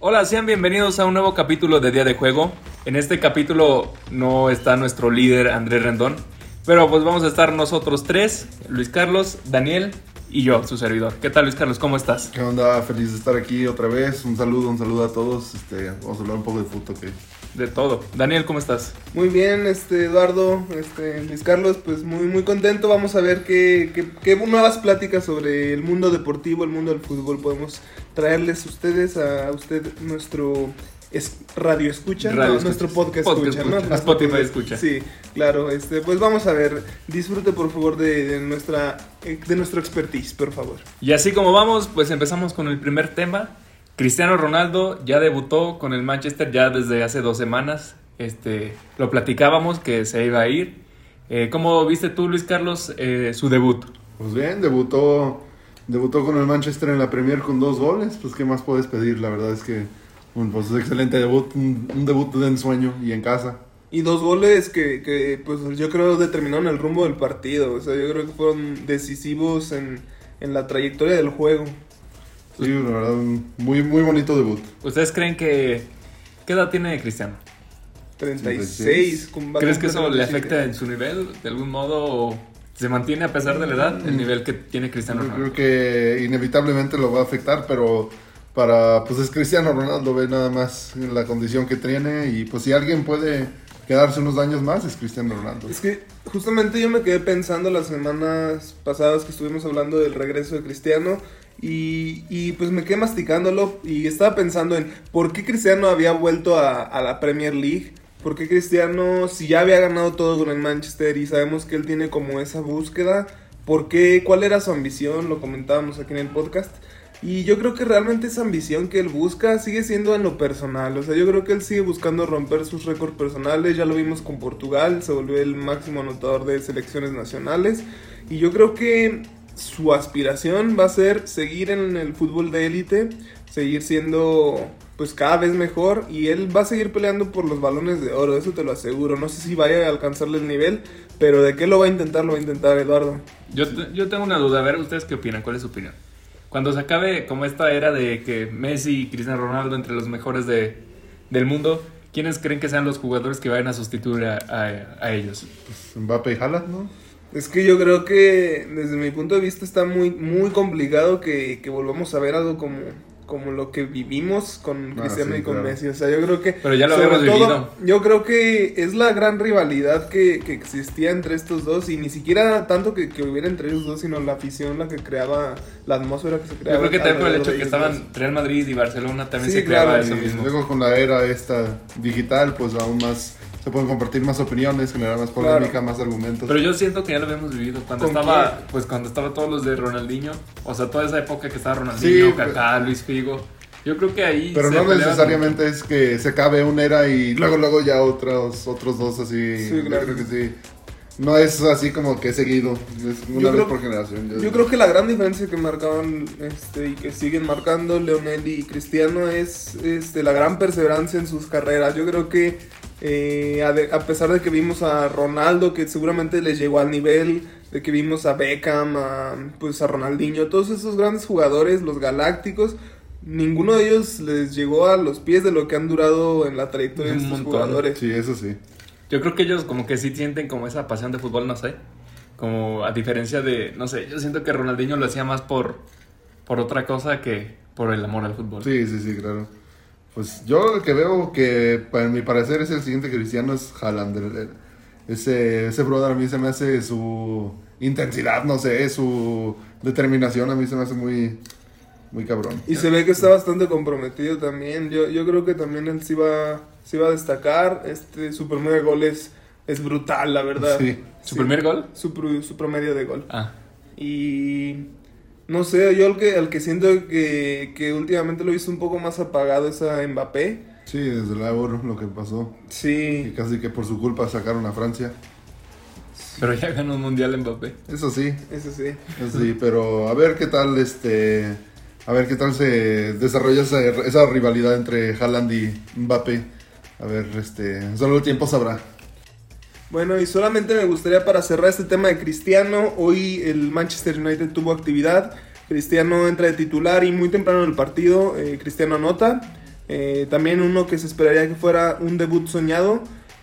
Hola, sean bienvenidos a un nuevo capítulo de Día de Juego. En este capítulo no está nuestro líder Andrés Rendón, pero pues vamos a estar nosotros tres, Luis Carlos, Daniel y yo, su servidor. ¿Qué tal Luis Carlos? ¿Cómo estás? ¿Qué onda? Feliz de estar aquí otra vez. Un saludo, un saludo a todos. Este, vamos a hablar un poco de fútbol que de todo. Daniel, ¿cómo estás? Muy bien, este Eduardo, este Luis Carlos, pues muy muy contento. Vamos a ver qué, qué, qué nuevas pláticas sobre el mundo deportivo, el mundo del fútbol podemos traerles ustedes a usted nuestro es, radio escucha, Radio No, escucha. nuestro podcast, Podcast escucha, ¿no? escucha. Nuestro Spotify escucha. Sí, claro, este pues vamos a ver, disfrute por favor de, de nuestra de nuestro expertise, por favor. Y así como vamos, pues empezamos con el primer tema. Cristiano Ronaldo ya debutó con el Manchester ya desde hace dos semanas. Este, lo platicábamos que se iba a ir. Eh, ¿Cómo viste tú, Luis Carlos, eh, su debut? Pues bien, debutó, debutó con el Manchester en la Premier con dos goles. Pues, ¿qué más puedes pedir? La verdad es que, un pues, excelente debut. Un, un debut de ensueño y en casa. Y dos goles que, que, pues yo creo determinaron el rumbo del partido, o sea, yo creo que fueron decisivos en, en la trayectoria del juego. Sí, la verdad, un muy, muy bonito debut. ¿Ustedes creen que... ¿Qué edad tiene Cristiano? 36. con- va a ¿Crees que eso le 37. afecta en su nivel de algún modo o se mantiene a pesar de la edad el nivel que tiene Cristiano Yo Ronaldo? creo que inevitablemente lo va a afectar, pero para, pues es Cristiano Ronaldo, ve nada más la condición que tiene. Y pues si alguien puede quedarse unos años más, es Cristiano Ronaldo. Es que justamente yo me quedé pensando las semanas pasadas que estuvimos hablando del regreso de Cristiano y, y pues me quedé masticándolo y estaba pensando en por qué Cristiano había vuelto a, a la Premier League. ¿Por qué Cristiano, si ya había ganado todo con el Manchester y sabemos que él tiene como esa búsqueda, ¿por qué? ¿Cuál era su ambición? Lo comentábamos aquí en el podcast. Y yo creo que realmente esa ambición que él busca sigue siendo en lo personal. O sea, yo creo que él sigue buscando romper sus récords personales. Ya lo vimos con Portugal, se volvió el máximo anotador de selecciones nacionales. Y yo creo que su aspiración va a ser seguir en el fútbol de élite, seguir siendo pues cada vez mejor y él va a seguir peleando por los balones de oro, eso te lo aseguro. No sé si vaya a alcanzarle el nivel, pero de qué lo va a intentar, lo va a intentar Eduardo. Yo, te- yo tengo una duda, a ver, ¿ustedes qué opinan? ¿Cuál es su opinión? Cuando se acabe como esta era de que Messi y Cristiano Ronaldo entre los mejores de, del mundo, ¿quiénes creen que sean los jugadores que vayan a sustituir a, a- a ellos? Mbappé y Haaland, ¿no? Es que yo creo que desde mi punto de vista está muy, muy complicado que, que volvamos a ver algo como, como lo que vivimos con Ah, Cristiano sí, y con claro. Messi. O sea, yo creo que... Pero ya lo sobre habíamos vivido. Yo creo que es la gran rivalidad que, que existía entre estos dos y ni siquiera tanto que, que hubiera entre ellos dos, sino la afición, la que creaba, la atmósfera que se Yo creaba. creo que también por el hecho de que estaban Real Madrid y Barcelona también Sí, se creaba claro, eso Y mismo. luego con la era esta digital, pues aún más se pueden compartir más opiniones, generar más polémica, Claro. más argumentos. Pero yo siento que ya lo habíamos vivido cuando ¿Con estaba, quién? pues cuando estaba todos los de Ronaldinho, o sea, toda esa época que estaba Ronaldinho, Sí, Kaká, Luis Figo. Yo creo que ahí Pero se no necesariamente es que se acabe una era y luego luego ya otros otros dos así. Sí, Yo claro. creo que sí. No es así como que seguido, es una Yo vez creo- por generación. Yo creo que la gran diferencia que marcaban este, y que siguen marcando Leonel y Cristiano es este, la gran perseverancia en sus carreras. Yo creo que eh, a, de- a pesar de que vimos a Ronaldo, que seguramente les llegó al nivel, de que vimos a Beckham, a, pues a Ronaldinho, todos esos grandes jugadores, los galácticos, ninguno de ellos les llegó a los pies de lo que han durado en la trayectoria de estos montón. jugadores. Sí, eso sí. Yo creo que ellos como que sí sienten como esa pasión de fútbol, no sé. Como a diferencia de, no sé, yo siento que Ronaldinho lo hacía más por, por otra cosa que por el amor al fútbol. Sí, sí, sí, claro. Pues yo lo que veo que, para mi parecer, es el siguiente cristiano es Haaland. Ese, ese brother a mí se me hace su intensidad, no sé, su determinación a mí se me hace muy, muy cabrón. Y se ve que está bastante comprometido también. Yo, yo creo que también él sí va, sí va a destacar. Este, su primer gol es, es brutal, la verdad. Sí. ¿Su primer gol? Su, pr- su promedio de gol. Ah, Y no sé, yo el que, el que siento que, que últimamente lo he visto un poco más apagado es a Mbappé. Sí, desde la Euro lo que pasó. Y Sí, casi que por su culpa sacaron a Francia. pero ya ganó un mundial Mbappé. Eso sí, eso sí. eso sí, pero a ver qué tal este a ver qué tal se desarrolla esa, esa rivalidad entre Haaland y Mbappé. a ver, este, solo el tiempo sabrá. Bueno, y solamente me gustaría para cerrar este tema de Cristiano, hoy el Manchester United tuvo actividad, Cristiano entra de titular y muy temprano en el partido, eh, Cristiano anota, eh, también uno que se esperaría que fuera un debut soñado,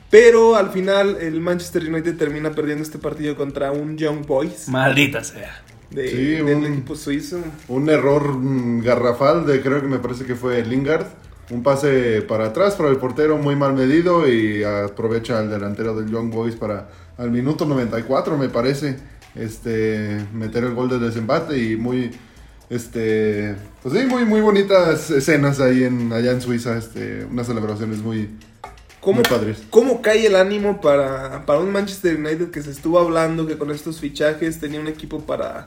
pero al final el Manchester United termina perdiendo este partido contra un Young Boys Maldita sea. de, Sí, del un- equipo suizo. Un error mm, garrafal de creo que me parece que fue Lingard. Un pase para atrás para el portero muy mal medido y aprovecha el delantero del Young Boys para al minuto 94 me parece este meter el gol de desempate y muy este pues sí muy muy bonitas escenas ahí en allá en Suiza este unas celebraciones muy ¿Cómo. ¿Cómo cae el ánimo para, para un Manchester United que se estuvo hablando que con estos fichajes tenía un equipo para,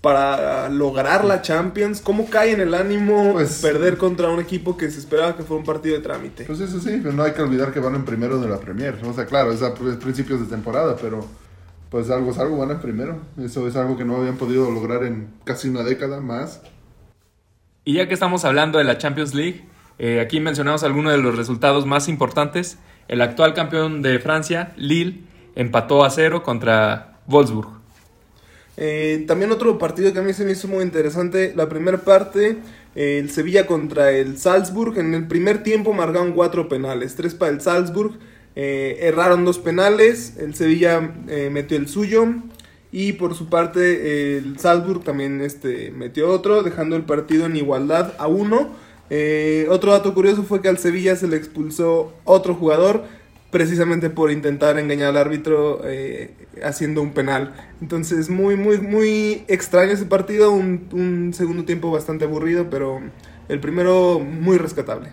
para lograr la Champions? ¿Cómo cae en el ánimo Pues- perder contra un equipo que se esperaba que fuera un partido de trámite? Pues eso sí, pero no hay que olvidar que van en primero de la Premier. O sea, claro, es a principios de temporada, pero pues algo es algo, van en primero. Eso es algo que no habían podido lograr en casi una década más. Y ya que estamos hablando de la Champions League, eh, aquí mencionamos algunos de los resultados más importantes. El actual campeón de Francia, Lille, empató a cero contra Wolfsburg. Eh, también otro partido que a mí se me hizo muy interesante, la primera parte, el Sevilla contra el Salzburg, en el primer tiempo marcaron cuatro penales, tres para el Salzburg, eh, erraron dos penales, el Sevilla eh, metió el suyo y por su parte el Salzburg también este, metió otro, dejando el partido en igualdad a uno. Otro dato curioso fue que al Sevilla se le expulsó otro jugador, precisamente por intentar engañar al árbitro eh, haciendo un penal. Entonces, muy, muy, muy extraño ese partido, un, un segundo tiempo bastante aburrido, pero el primero muy rescatable.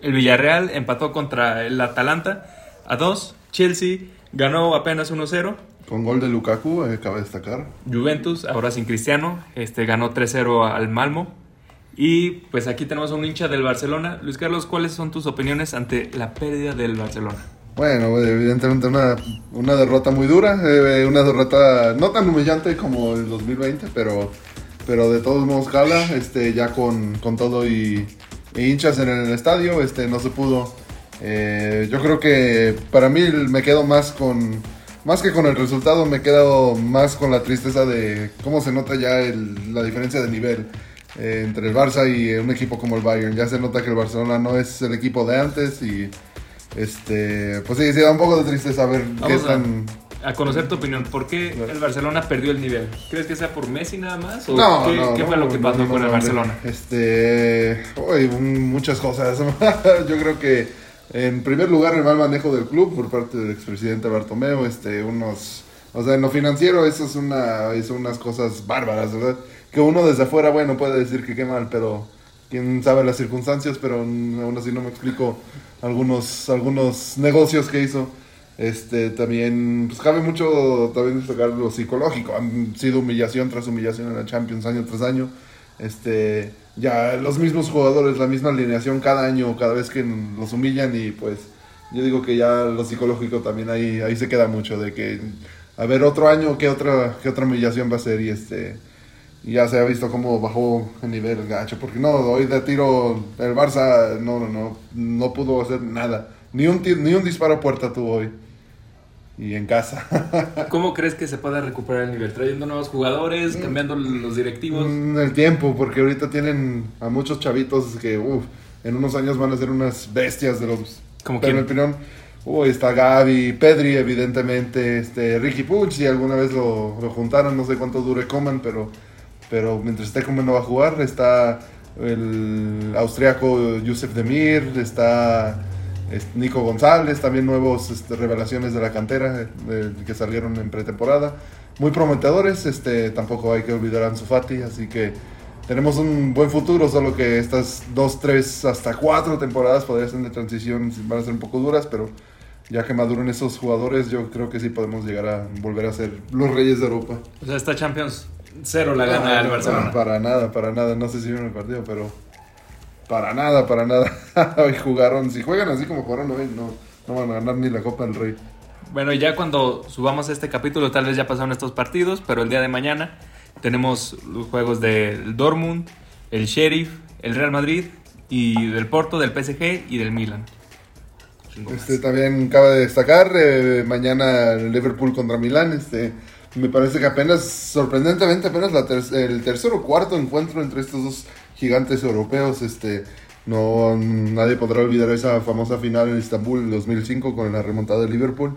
El Villarreal empató contra el Atalanta a 2. Chelsea ganó apenas 1-0. Con gol de Lukaku, eh, cabe destacar. Juventus, ahora sin Cristiano, este, ganó 3-0 al Malmo. Y pues aquí tenemos a un hincha del Barcelona. Luis Carlos, ¿cuáles son tus opiniones ante la pérdida del Barcelona? Bueno, evidentemente una, una derrota muy dura, eh, una derrota no tan humillante como el 2020, pero, pero de todos modos cala, este, ya con, con todo y, y hinchas en el estadio, este, no se pudo. Eh, yo creo que para mí me quedo más con, más que con el resultado, me quedo más con la tristeza de cómo se nota ya la diferencia de nivel eh, entre el Barça y un equipo como el Bayern. Ya se nota que el Barcelona no es el equipo de antes y este, pues sí, sí da un poco de tristeza ver qué Vamos a, tan... a conocer tu opinión. ¿Por qué el Barcelona perdió el nivel? ¿Crees que sea por Messi nada más? ¿O No, qué, no, qué no, fue lo que pasó con el Barcelona? Este, uy, muchas cosas. Yo creo que en primer lugar el mal manejo del club por parte del expresidente Bartomeu, este, unos, o sea, en lo financiero eso es una, hizo unas cosas bárbaras, ¿verdad? Que uno desde afuera, bueno, puede decir que qué mal, pero quién sabe las circunstancias, pero aún así no me explico algunos, algunos negocios que hizo. Este, también, pues cabe mucho también destacar lo psicológico. Han sido humillación tras humillación en la Champions año tras año. Este, ya los mismos jugadores, la misma alineación cada año, cada vez que los humillan y pues yo digo que ya lo psicológico también ahí, ahí se queda mucho de que a ver otro año qué otra, qué otra humillación va a ser y este y ya se ha visto cómo bajó el nivel el gacho, porque no, hoy de tiro el Barça no, no, no, no pudo hacer nada, ni un, ni un disparo a puerta tuvo hoy. Y en casa. ¿Cómo crees que se pueda recuperar el nivel? ¿Trayendo nuevos jugadores? ¿Cambiando los directivos? Mm, el tiempo, porque ahorita tienen a muchos chavitos que uf, en unos años van a ser unas bestias de los... ¿Como pero en mi opinión, uy, está Gaby, Pedri evidentemente, este Ricky Puig, si alguna vez lo, lo juntaron, no sé cuánto dure Coman, pero, pero mientras esté Coman no va a jugar, está el austriaco Yusef Demir, está Nico González, también nuevos este, revelaciones de la cantera que salieron en pretemporada. Muy prometedores, este, tampoco hay que olvidar a Ansu Fati, así que tenemos un buen futuro, solo que estas dos, tres, hasta cuatro temporadas podrían ser de transición, van a ser un poco duras, pero ya que maduren esos jugadores, yo creo que sí podemos llegar a volver a ser los reyes de Europa. O sea, esta Champions cero la gana el Ah, Barcelona. Para nada, para nada. No sé si vieron el partido, pero para nada, para nada. hoy jugaron, si juegan así como jugaron hoy, no, no van a ganar ni la Copa del Rey. Bueno, ya cuando subamos este capítulo, tal vez ya pasaron estos partidos, pero el día de mañana tenemos los juegos del Dortmund, el Sheriff, el Real Madrid y del Porto, del PSG y del Milan. Este también cabe destacar eh, mañana el Liverpool contra Milán. Este me parece que apenas, sorprendentemente, apenas la ter- el tercer o cuarto encuentro entre estos dos gigantes europeos. Este no nadie podrá olvidar esa famosa final en Estambul en 2005 con la remontada de Liverpool.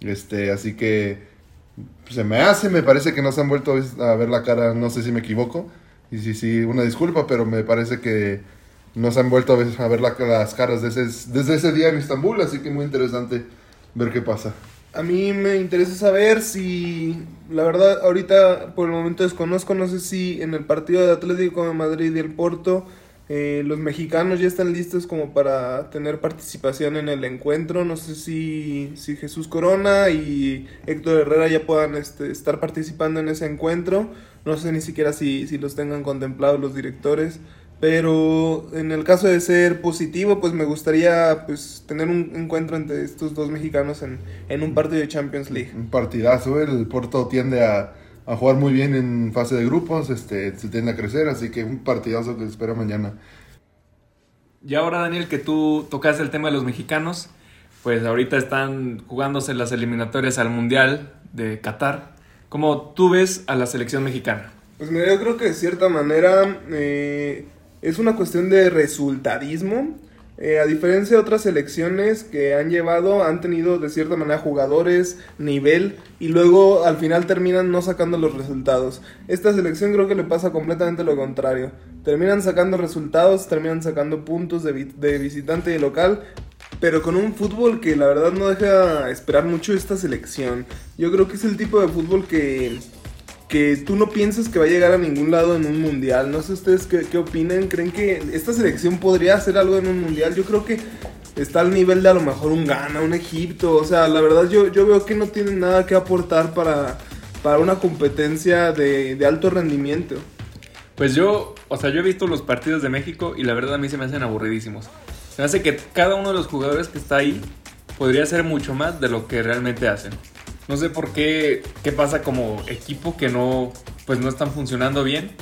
Este así que se me hace, me parece que no se han vuelto a ver la cara, no sé si me equivoco. Y sí, sí, una disculpa, pero me parece que no se han vuelto a ver, la- las caras desde desde ese día en Estambul, así que muy interesante ver qué pasa. A mí me interesa saber si, la verdad, ahorita por el momento desconozco, no sé si en el partido de Atlético de Madrid y el Porto, eh, los mexicanos ya están listos como para tener participación en el encuentro. No sé si, si Jesús Corona y Héctor Herrera ya puedan este, estar participando en ese encuentro. No sé ni siquiera si, si los tengan contemplados los directores. Pero en el caso de ser positivo, pues me gustaría pues tener un encuentro entre estos dos mexicanos en, en un partido de Champions League. Un partidazo, el Porto tiende a, a jugar muy bien en fase de grupos, este, se tiende a crecer, así que un partidazo que espera mañana. Y ahora, Daniel, que tú tocaste el tema de los mexicanos, pues ahorita están jugándose las eliminatorias al Mundial de Qatar. ¿Cómo tú ves a la selección mexicana? Pues mira, yo creo que de cierta manera eh, es una cuestión de resultadismo. Eh, a diferencia de otras selecciones que han llevado, han tenido de cierta manera jugadores, nivel, y luego al final terminan no sacando los resultados. Esta selección creo que le pasa completamente lo contrario. Terminan sacando resultados, terminan sacando puntos de, de visitante y local, pero con un fútbol que la verdad no deja esperar mucho esta selección. Yo creo que es el tipo de fútbol que, que tú no piensas que va a llegar a ningún lado en un mundial. No sé ustedes qué, qué opinan. ¿Creen que esta selección podría hacer algo en un mundial? Yo creo que está al nivel de a lo mejor un Ghana, un Egipto. O sea, la verdad yo, yo veo que no tienen nada que aportar para, para una competencia de, de alto rendimiento. Pues yo, o sea, yo he visto los partidos de México y la verdad a mí se me hacen aburridísimos. Se me hace que cada uno de los jugadores que está ahí podría hacer mucho más de lo que realmente hacen. No sé por qué, qué pasa como equipo que no, pues no están funcionando bien.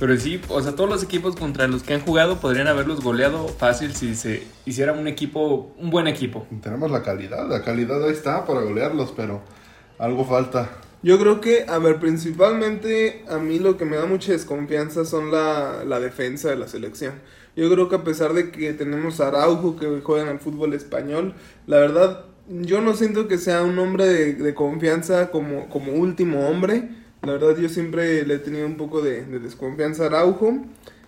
Pero sí, o sea, todos los equipos contra los que han jugado podrían haberlos goleado fácil si se hiciera un equipo, un buen equipo. Tenemos la calidad, la calidad ahí está para golearlos, pero algo falta. Yo creo que, a ver, principalmente a mí lo que me da mucha desconfianza son la, la defensa de la selección. Yo creo que a pesar de que tenemos a Araujo que juega en el fútbol español, la verdad yo no siento que sea un hombre de, confianza como, como último hombre. La verdad yo siempre le he tenido un poco de, de desconfianza a Araujo.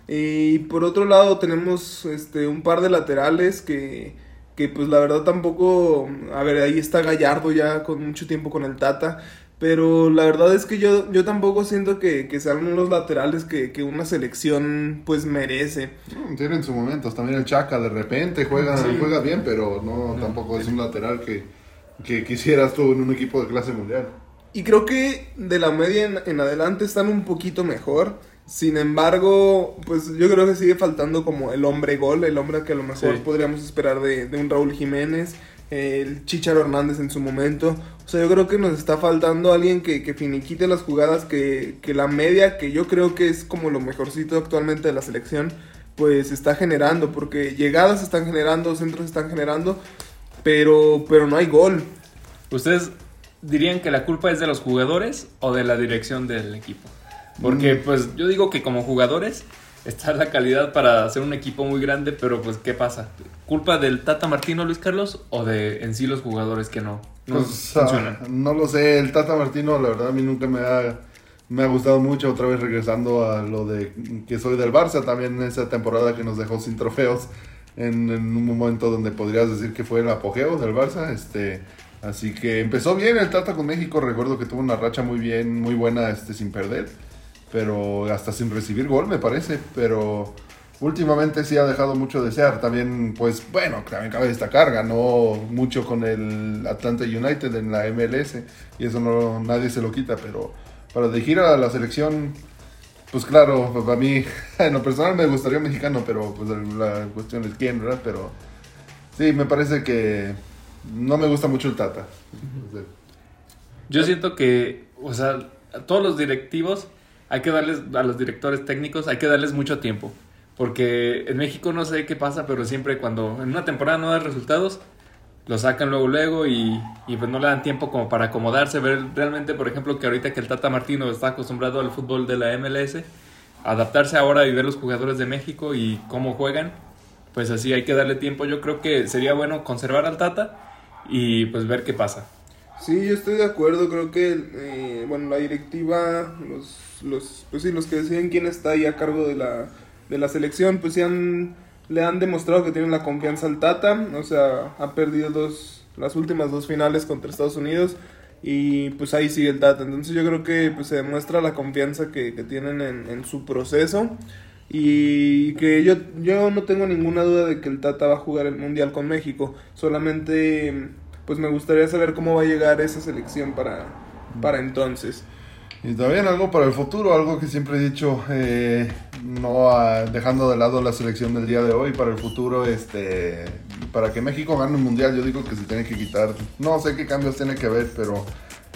Y por otro lado tenemos este un par de laterales que, que pues la verdad tampoco, a ver, ahí está Gallardo ya con mucho tiempo con el Tata, pero la verdad es que yo, yo tampoco siento que, que sean unos laterales que, que una selección pues merece. Mm, Tienen sus momentos, también el Chaca de repente juega, juega bien, pero no, tampoco es un lateral que, que quisieras tú en un equipo de clase mundial. Y creo que de la media en, en adelante están un poquito mejor. Sin embargo, pues yo creo que sigue faltando como el hombre gol, el hombre que a lo mejor Sí. podríamos esperar de, de un Raúl Jiménez, el Chicharo Hernández en su momento. O sea, yo creo que nos está faltando alguien que, que finiquite las jugadas, que, que la media, que yo creo que es como lo mejorcito actualmente de la selección, pues está generando, porque llegadas están generando, centros están generando, pero, pero no hay gol. ¿Ustedes dirían que la culpa es de los jugadores o de la dirección del equipo? Porque pues yo digo que como jugadores está la calidad para hacer un equipo muy grande, pero pues ¿qué pasa? ¿Culpa del Tata Martino Luis Carlos o de en sí los jugadores que no, no Pues, funcionan? no lo sé, el Tata Martino, la verdad, a mí nunca me ha, me ha gustado mucho. Otra vez regresando a lo de que soy del Barça, también esa temporada que nos dejó sin trofeos en, en un momento donde podrías decir que fue el apogeo del Barça. Este, así que empezó bien el Tata con México. Recuerdo que tuvo una racha muy bien, muy buena, este, sin perder, pero hasta sin recibir gol, me parece. Pero últimamente sí ha dejado mucho de desear. También, pues bueno, también cabe destacar, ganó mucho con el Atlanta United en la MLS y eso no nadie se lo quita, pero para dirigir a la selección, pues claro, para mí, en lo personal me gustaría un mexicano, pero pues la cuestión es quién, ¿verdad? Pero sí, me parece que no me gusta mucho el Tata. Yo siento que, o sea, todos los directivos hay que darles, a los directores técnicos hay que darles mucho tiempo. Porque en México no sé qué pasa, pero siempre cuando en una temporada no da resultados, lo sacan luego luego y, y pues no le dan tiempo como para acomodarse, ver realmente, por ejemplo, que ahorita que el Tata Martino está acostumbrado al fútbol de la MLS, adaptarse ahora y ver los jugadores de México y cómo juegan, pues así hay que darle tiempo. Yo creo que sería bueno conservar al Tata y pues ver qué pasa. Sí, yo estoy de acuerdo, creo que, eh, bueno, la directiva, los, los, pues sí, los que deciden quién está ahí a cargo de la, de la selección, pues sí han, le han demostrado que tienen la confianza al Tata, o sea, ha perdido dos, las últimas dos finales contra Estados Unidos y pues ahí sigue el Tata, entonces yo creo que pues se demuestra la confianza que, tienen en, en su proceso y que yo, yo no tengo ninguna duda de que el Tata va a jugar el Mundial con México, solamente pues me gustaría saber cómo va a llegar esa selección para, para entonces. Y también algo para el futuro, algo que siempre he dicho, eh, no ah, dejando de lado la selección del día de hoy, para el futuro, este, para que México gane un mundial, yo digo que se tiene que quitar, no sé qué cambios tiene que haber, pero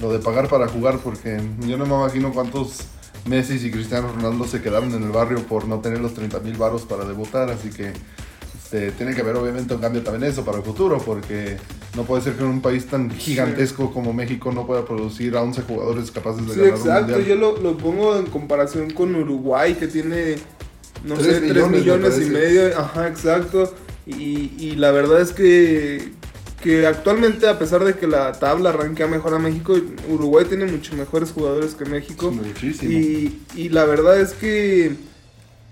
lo de pagar para jugar, porque yo no me imagino cuántos Messi y Cristiano Ronaldo se quedaron en el barrio por no tener los 30 mil varos para debutar, así que este, tiene que haber obviamente un cambio también eso para el futuro, porque no puede ser que en un país tan gigantesco como México no pueda producir a 11 jugadores capaces de Sí, ganar un exacto, mundial. yo lo, lo pongo en comparación con Uruguay, que tiene, no sé, 3 millones, y medio, ajá, exacto, y, y la verdad es que, que actualmente, a pesar de que la tabla arranquea mejor a México, Uruguay tiene mucho mejores jugadores que México. Muchísimo. Y, y la verdad es que,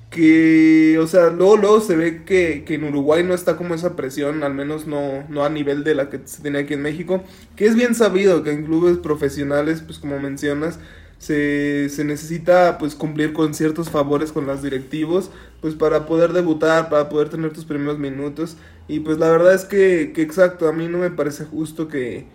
que, o sea, luego, luego se ve que, que en Uruguay no está como esa presión, al menos no, no a nivel de la que se tiene aquí en México, que es bien sabido que en clubes profesionales, pues como mencionas, se, se necesita pues cumplir con ciertos favores con los directivos, pues para poder debutar, para poder tener tus primeros minutos, y pues la verdad es que, que exacto, a mí no me parece justo que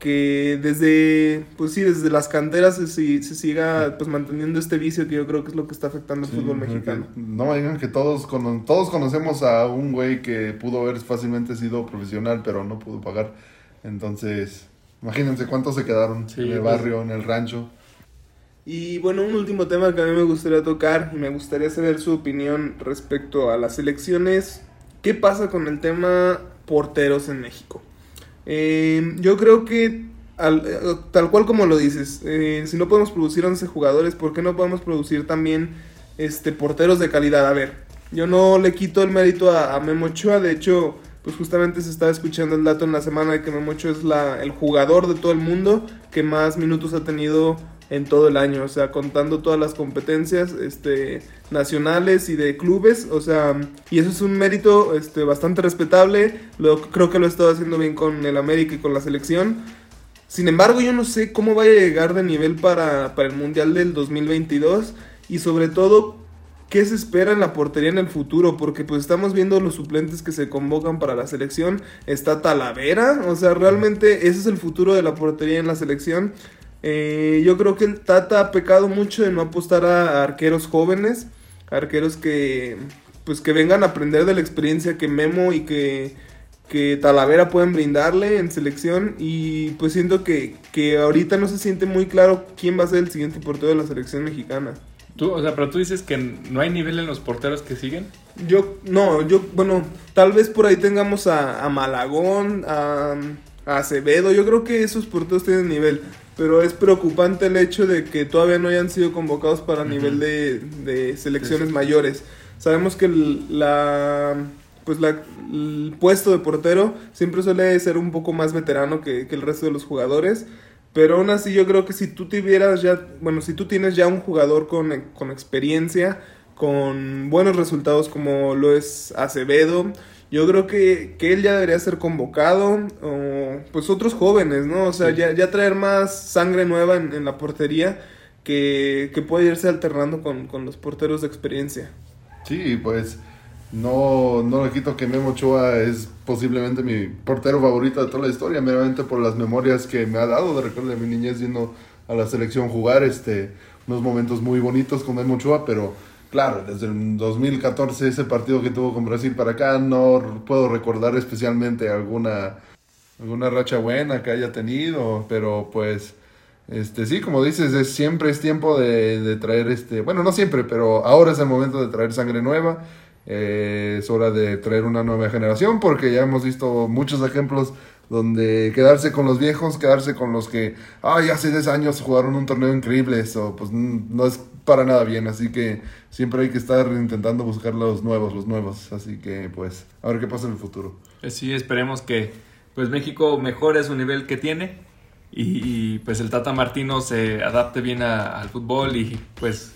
que desde, pues sí, desde las canteras se, se siga pues manteniendo este vicio que yo creo que es lo que está afectando al Sí, fútbol mexicano. No digan que todos, cono- todos conocemos a un güey que pudo haber fácilmente sido profesional, pero no pudo pagar. Entonces, imagínense cuántos se quedaron Sí, en el pues. barrio, en el rancho. Y bueno, un último tema que a mí me gustaría tocar y me gustaría saber su opinión respecto a las elecciones. ¿Qué pasa con el tema porteros en México? Eh, yo creo que al- eh, tal cual como lo dices, eh, si no podemos producir 11 jugadores, ¿por qué no podemos producir también este, porteros de calidad? A ver, yo no le quito el mérito a, a Memo Ochoa, de hecho, pues justamente se estaba escuchando el dato en la semana de que Memo Ochoa es la, el jugador de todo el mundo que más minutos ha tenido en todo el año, o sea, contando todas las competencias este, nacionales y de clubes, o sea, y eso es un mérito este, bastante respetable, lo, creo que lo he estado haciendo bien con el América y con la selección. Sin embargo, yo no sé cómo vaya a llegar de nivel para, para el Mundial del 2022 y sobre todo qué se espera en la portería en el futuro, porque pues estamos viendo los suplentes que se convocan para la selección, está Talavera, o sea, realmente ese es el futuro de la portería en la selección. Eh, yo creo que el Tata ha pecado mucho de no apostar a arqueros jóvenes, arqueros que pues que vengan a aprender de la experiencia que Memo y que, que Talavera pueden brindarle en selección y pues siento que, que ahorita no se siente muy claro quién va a ser el siguiente portero de la selección mexicana. Tú, o sea, pero tú dices que no hay nivel en los porteros que siguen. Yo, no, yo, bueno, tal vez por ahí tengamos a, a Malagón, a, Acevedo, yo creo que esos porteros tienen nivel, pero es preocupante el hecho de que todavía no hayan sido convocados para nivel de, de selecciones mayores. Sabemos que el, la, pues la, el puesto de portero siempre suele ser un poco más veterano que, que el resto de los jugadores. Pero aún así yo creo que si tú tuvieras ya, bueno, si tú tienes ya un jugador con, con experiencia, con buenos resultados como lo es Acevedo, yo creo que, que él ya debería ser convocado, o pues otros jóvenes, ¿no? O sea, ya, ya traer más sangre nueva en, en la portería que, que puede irse alternando con, con los porteros de experiencia. Sí, pues no, no le quito que Memo Ochoa es posiblemente mi portero favorito de toda la historia, meramente por las memorias que me ha dado de recuerdo de mi niñez yendo a la selección jugar, este, unos momentos muy bonitos con Memo Ochoa, pero claro, desde el 2014 ese partido que tuvo con Brasil para acá, no puedo recordar especialmente alguna, alguna racha buena que haya tenido, pero pues... Este, sí, como dices, es, siempre es tiempo de, traer este, bueno, no siempre, pero ahora es el momento de traer sangre nueva. Eh, es hora de traer una nueva generación porque ya hemos visto muchos ejemplos donde quedarse con los viejos, quedarse con los que, ay, hace 10 años jugaron un torneo increíble, eso pues no es para nada bien, así que siempre hay que estar intentando buscar los nuevos, los nuevos, así que pues a ver qué pasa en el futuro. Pues sí, esperemos que pues México mejore su nivel que tiene y, y, pues el Tata Martino se adapte bien a- al fútbol y pues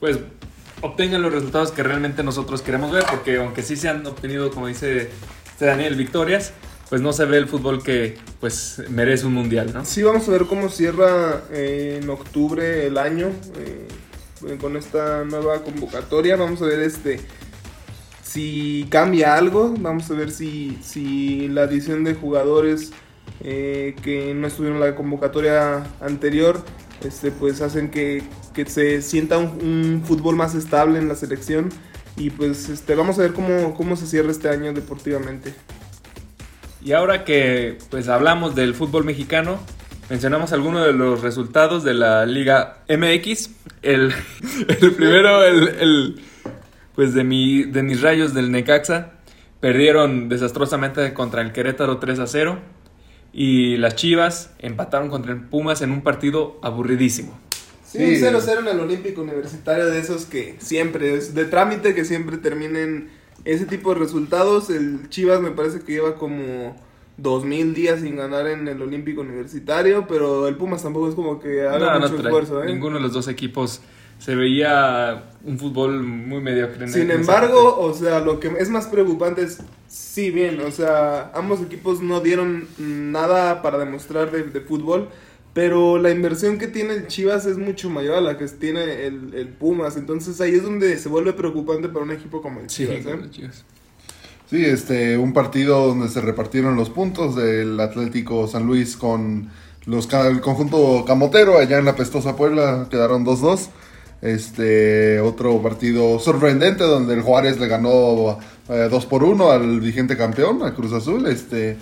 pues obtengan los resultados que realmente nosotros queremos ver porque aunque sí se han obtenido como dice este Daniel victorias pues no se ve el fútbol que pues merece un mundial, ¿no? Sí, vamos a ver cómo cierra eh, en octubre el año eh, con esta nueva convocatoria. Vamos a ver este si cambia algo. Vamos a ver si, si la adición de jugadores eh, que no estuvieron en la convocatoria anterior este, pues hacen que, que se sienta un, un fútbol más estable en la selección. Y pues este, vamos a ver cómo, cómo se cierra este año deportivamente. Y ahora que pues hablamos del fútbol mexicano, mencionamos algunos de los resultados de la Liga MX. El, el primero, el, el, pues de, mi, de mis rayos del Necaxa, perdieron desastrosamente contra el Querétaro 3 a 0. Y las Chivas empataron contra el Pumas en un partido aburridísimo. Sí, un 0-0 en el Olímpico Universitario de esos que siempre, es de trámite que siempre terminen ese tipo de resultados. El Chivas me parece que lleva como 2000 días sin ganar en el Olímpico Universitario, pero el Pumas tampoco es como que haga No, no mucho trae- esfuerzo. ¿eh? Ninguno de los dos equipos se veía un fútbol muy mediocre. en- Sin embargo, o sea, lo que es más preocupante es, sí, bien, o sea, ambos equipos no dieron nada para demostrar de, de fútbol, pero la inversión que tiene el Chivas es mucho mayor a la que tiene el, el Pumas, entonces ahí es donde se vuelve preocupante para un equipo como el Sí, Chivas. ¿eh? Sí, este, un partido donde se repartieron los puntos del Atlético San Luis con los el conjunto camotero allá en la pestosa Puebla, quedaron 2-2. Este, otro partido sorprendente donde el Juárez le ganó 2 por 1 al vigente campeón, a Cruz Azul. Este,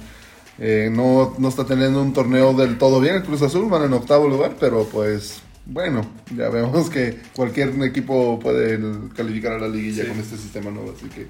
eh, no, no está teniendo un torneo del todo bien el Cruz Azul, van en octavo lugar, pero pues bueno, ya vemos que cualquier equipo puede calificar a la liguilla Sí. con este sistema nuevo, así que...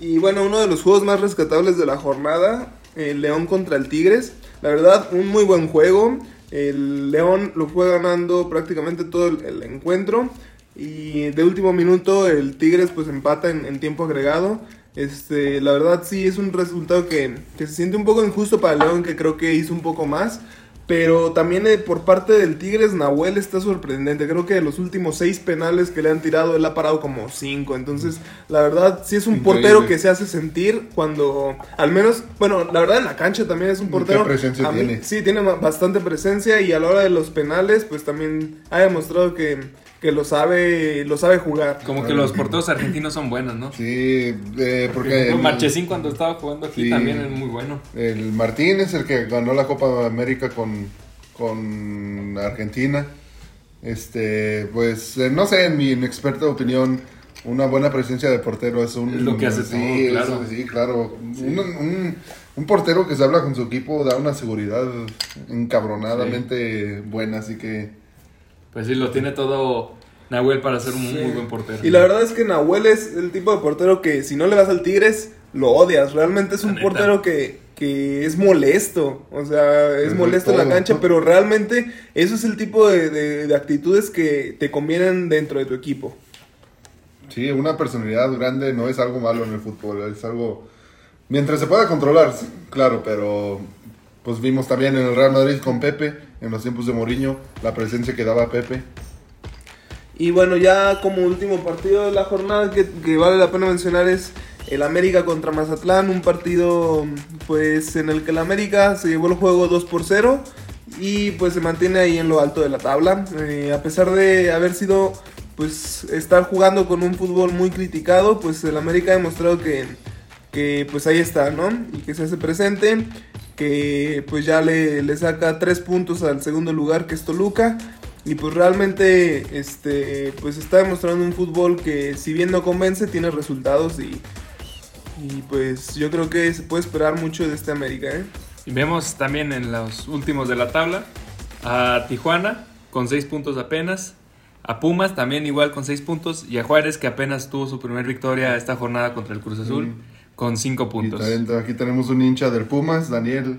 Y bueno, uno de los juegos más rescatables de la jornada, el León contra el Tigres. La verdad, un muy buen juego. El León lo fue ganando prácticamente todo el, encuentro. Y de último minuto el Tigres pues empata en, en tiempo agregado. Este, la verdad sí es un resultado que, que se siente un poco injusto para el León, que creo que hizo un poco más. Pero también eh, por parte del Tigres, Nahuel está sorprendente. Creo que de los últimos seis penales que le han tirado, él ha parado como cinco. Entonces, la verdad, sí es un Increíble. portero que se hace sentir cuando, al menos, bueno, la verdad en la cancha también es un ¿Qué portero. presencia a mí- tiene? sí, tiene bastante presencia y a la hora de los penales, pues también ha demostrado que, que lo sabe, lo sabe jugar. Como que los porteros argentinos son buenos, ¿no? Sí, eh, porque... Porque Marchesín cuando estaba jugando aquí Sí. también es muy bueno. El Martín es el que ganó la Copa América con, con Argentina. Este, pues, eh, no sé, en mi inexperta opinión, una buena presencia de portero es un... Es lo que hace sí, todo, claro. sí, claro. Un, un- un portero que se habla con su equipo da una seguridad encabronadamente buena, así que... Pues sí, lo tiene todo Nahuel para ser un Sí. muy buen portero. Y la verdad es que Nahuel es el tipo de portero que si no le vas al Tigres, lo odias. Realmente es un neta. portero que, que es molesto. O sea, es molesto en la cancha, pero realmente eso es el tipo de, de- de actitudes que te convienen dentro de tu equipo. Sí, una personalidad grande no es algo malo en el fútbol, es algo... Mientras se pueda controlar, claro, pero pues vimos también en el Real Madrid con Pepe, en los tiempos de Mourinho, la presencia que daba Pepe. Y bueno, ya como último partido de la jornada que, que vale la pena mencionar es el América contra Mazatlán, un partido pues en el que el América se llevó el juego 2 por 0 y pues se mantiene ahí en lo alto de la tabla. Eh, a pesar de haber sido pues estar jugando con un fútbol muy criticado, pues el América ha demostrado que, que pues ahí está, ¿no? Y que se hace presente, que pues ya le, le saca tres puntos al segundo lugar que es Toluca. Y pues realmente este pues está demostrando un fútbol que si bien no convence tiene resultados y, y pues yo creo que se puede esperar mucho de este América, ¿eh? Y vemos también en los últimos de la tabla a Tijuana con 6 puntos apenas, a Pumas también igual con 6 puntos y a Juárez que apenas tuvo su primer victoria esta jornada contra el Cruz Azul. Con 5 Y puntos. también aquí tenemos un hincha del Pumas, Daniel.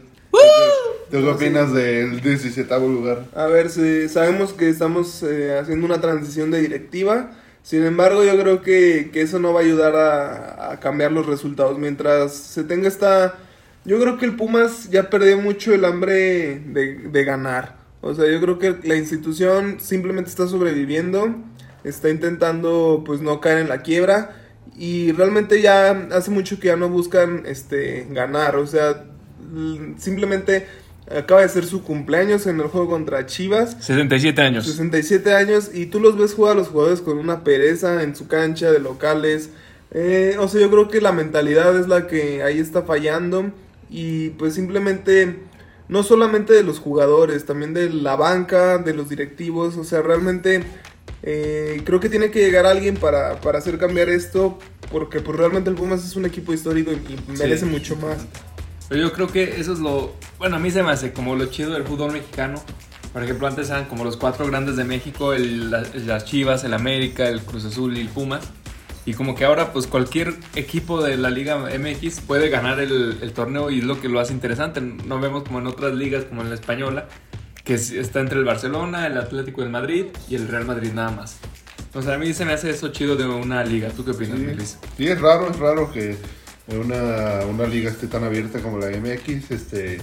¿Tú qué opinas del 17 lugar? A ver, si sabemos que estamos eh, haciendo una transición de directiva. Sin embargo, yo creo que, que eso no va a ayudar a, a cambiar los resultados. Mientras se tenga esta... Yo creo que el Pumas ya perdió mucho el hambre de, de ganar. O sea, yo creo que la institución simplemente está sobreviviendo. Está intentando pues no caer en la quiebra. Y realmente ya hace mucho que ya no buscan este ganar. O sea, simplemente acaba de ser su cumpleaños en el juego contra Chivas. 67 años. 67 años y tú los ves jugar a los jugadores con una pereza en su cancha de locales. Eh, o sea, yo creo que la mentalidad es la que ahí está fallando y pues simplemente no solamente de los jugadores, también de la banca, de los directivos, o sea, realmente eh, creo que tiene que llegar alguien para, para hacer cambiar esto porque pues realmente el Pumas es un equipo histórico y, merece mucho más. Pero yo creo que eso es lo. Bueno, a mí se me hace como lo chido del fútbol mexicano. Por ejemplo, antes eran como los cuatro grandes de México: el- la- las Chivas, el América, el Cruz Azul y el Pumas. Y como que ahora, pues cualquier equipo de la Liga MX puede ganar el, el torneo y es lo que lo hace interesante. No vemos como en otras ligas, como en la española, que es- está entre el Barcelona, el Atlético de Madrid y el Real Madrid nada más. Entonces a mí se me hace eso chido de una liga. ¿Tú qué opinas, Sí, Luis? sí, es raro, es raro que una, una liga esté tan abierta como la MX, este,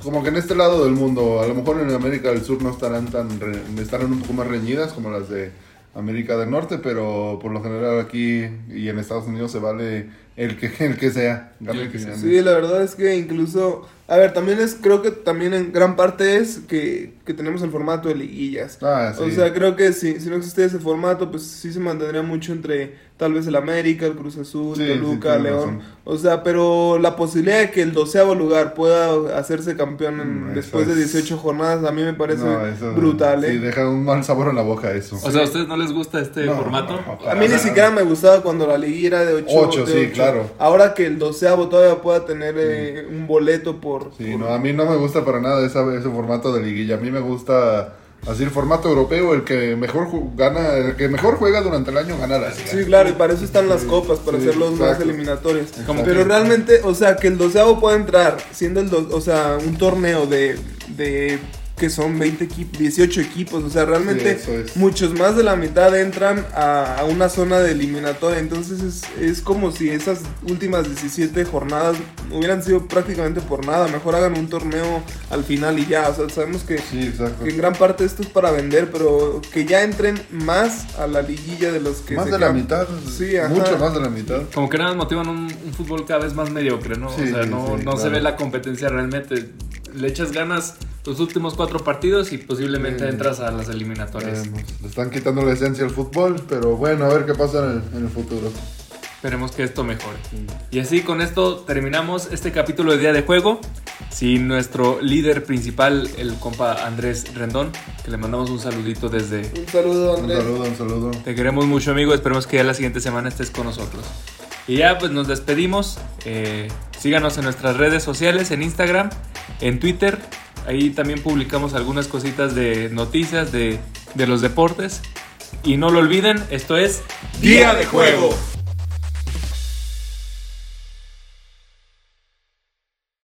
como que en este lado del mundo, a lo mejor en América del Sur no estarán tan, re- estarán un poco más reñidas como las de América del Norte, pero por lo general aquí y en Estados Unidos se vale el que, el que sea, gane el que sea. Sí, la verdad es que incluso, a ver, también es, creo que también en gran parte es que, que tenemos el formato de liguillas. Ah, sí. O sea, creo que si, si no existiera ese formato, pues sí se mantendría mucho entre tal vez el América, el Cruz Azul, Sí, Toluca, sí, León. razón. O sea, pero la posibilidad de que el doceavo lugar pueda hacerse campeón en- Mm, después de es- 18 jornadas, a mí me parece No, eso- brutal, ¿eh? Sí, deja un mal sabor en la boca eso. O sea, ¿a ustedes no les gusta este No, formato? no, A mí ni siquiera me gustaba cuando la liguilla era de 8. Ocho, sí, claro. Ahora que el doceavo todavía pueda tener eh, un boleto por... Sí, por- no, a mí no me gusta para nada esa- ese formato de liguilla. A mí me gusta así el formato europeo, el que mejor gana, el que mejor juega durante el año gana la. Sí, claro, y para eso están las copas, para Sí, hacerlos más exacto. eliminatorios. Como Pero que- realmente, o sea, que el doceavo pueda entrar, siendo el do- o sea, un torneo de, de que son 20 equipos, 18 equipos, o sea, realmente Sí, es. muchos más de la mitad entran a, a una zona de eliminatoria, entonces es, es como si esas últimas 17 jornadas hubieran sido prácticamente por nada, mejor hagan un torneo al final y ya, o sea, sabemos que, Sí, exacto. que en gran parte esto es para vender, pero que ya entren más a la liguilla de los que Más se de la mitad, Sí, ajá. mucho más de la mitad. Como que nada más motivan un, un fútbol cada vez más mediocre, ¿no? Sí, o sea, no, sí, no se ve la competencia realmente. Le echas ganas los últimos cuatro partidos y posiblemente Sí. entras a las eliminatorias. Le están quitando la esencia al fútbol, pero bueno, a ver qué pasa en el, en el futuro. Esperemos que esto mejore. Y así con esto terminamos este capítulo de Día de Juego. Sin nuestro líder principal, el compa Andrés Rendón, que le mandamos un saludito desde... Un saludo, Un Andrés. saludo, un saludo. Te queremos mucho, amigo. Esperemos que ya la siguiente semana estés con nosotros. Y ya, pues nos despedimos. Eh, síganos en nuestras redes sociales, en Instagram, en Twitter. Ahí también publicamos algunas cositas de noticias de, de los deportes. Y no lo olviden, esto es Día de juego.